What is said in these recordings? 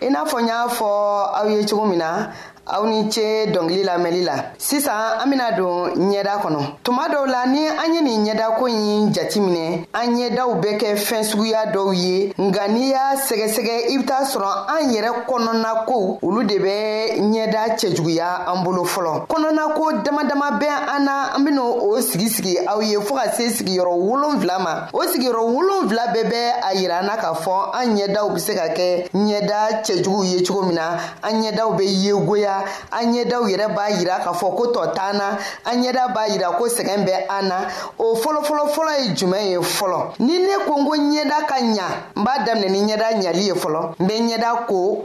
i n'a fɔ n y'a fɔ aw ye cogo min na aw ni ce dɔngili lamɛnli la sisan an bena don ɲɛda kɔnɔ tuma dɔw la ni an ye nin ɲɛdako ɲi jati minɛ an ɲɛdaw bɛ kɛ fɛɛn suguya dɔw ye nka n'i y'a sɛgɛsɛgɛ i be t'a sɔrɔ an yɛrɛ kɔnɔna kow olu de bɛ ɲɛda cɛjuguya an bolo fɔlɔ kɔnɔna ko dama dama bɛ an na an ben'o o sigi sigi aw ye fɔɔ ka se sigiyɔrɔ wolonfila ma o sigiyɔrɔ wolonfila bɛɛ bɛ a yira an na k'a fɔ an ɲɛdaw bɛ se ka kɛ ɲɛda cɛjuguw ye cogo min na an ɲɛdaw bɛ yegoya an ɲɛdaw yɛrɛ b'a yira k'a fɔ ko tɔ t'an na an ɲɛda b'a yira ko sɛgɛn bɛ an na o fɔlɔfɔlɔfɔlɔ ye jumɛn ye fɔlɔ ni ne ko n ko ɲɛda ka ɲa n b'a daminɛ ni ɲɛda ɲali ye fɔlɔ n bɛ ɲɛda ko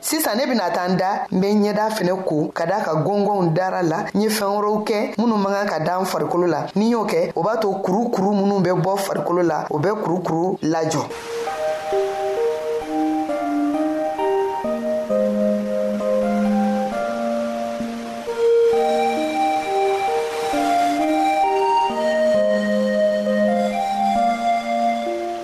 sisan ne bɛna taa n da n bɛ ɲɛda fɛnɛ ko ka da ka gɔngɔnw dara la n ye fɛn wɛrɛw kɛ minnu man kan ka da n farikolo la ni y'o kɛ o b'a to kurukuru minnu bɛ bɔ farikolo la o bɛ kurukuru lajɔ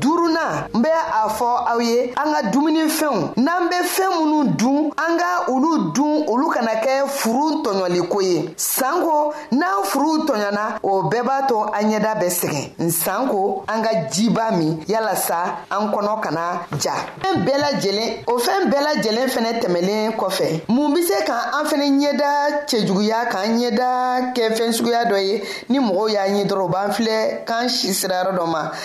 duurunan n bɛ a fɔ aw ye an ka dumunifɛnw n'an bɛ fɛn minnu dun an ka olu dun olu kana kɛ furu tɔɲɔliko ye sanko n'an furuw tɔɲɔna o bɛɛ b'a to an ɲɛda bɛ sɛgɛn nsan ko an ka jiba min yalasa an kɔnɔ kana ja fɛn bɛɛ lajɛlen o fɛn bɛɛ lajɛlen fɛnɛ tɛmɛlen kɔfɛ mun be se ka an fɛnɛ ɲɛda cɛjuguya k'an ɲɛda kɛ fɛn suguya dɔ ye ni mɔgɔw y'an ye dɔrɔn u b'an filɛ k'an si sirayɔrɔ dɔ ma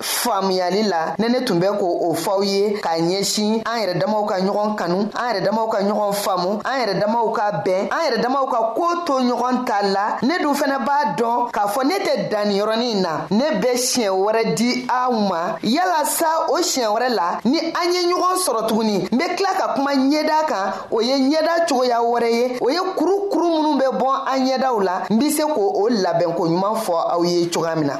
faamuyali la ne ne tun bɛ ko o fɔw ye ka ɲɛsin an yɛrɛ damaw ka ɲɔgɔn kanu an yɛrɛ damaw ka ɲɔgɔn faamu an yɛrɛ damaw ka bɛn an yɛrɛ damaw ka ko to ɲɔgɔn ta la ne dun fana b'a dɔn k'a fɔ ne tɛ danni yɔrɔnin na ne bɛ siɲɛ wɛrɛ di aw ma yala sa o siɲɛ wɛrɛ la ni an ye ɲɔgɔn sɔrɔ tuguni n bɛ tila ka kuma ɲɛda kan o ye ɲɛda cogoya wɛrɛ ye o ye kurukuru minnu bɛ bɔ an ɲɛdaw la n bɛ se k'o labɛnko ɲuman fɔ aw ye cogoya min na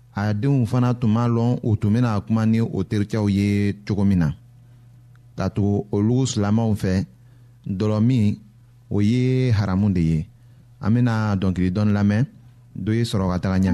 a denw fana tun b'a lɔn u tun bɛna kuma ni o terikɛw ye cogo min na ka tugu olu silamɛw fɛ dɔlɔmi o ye haramu de ye an bɛna dɔnkili dɔɔni lamɛn do ye sɔrɔ ka taga ɲɛ.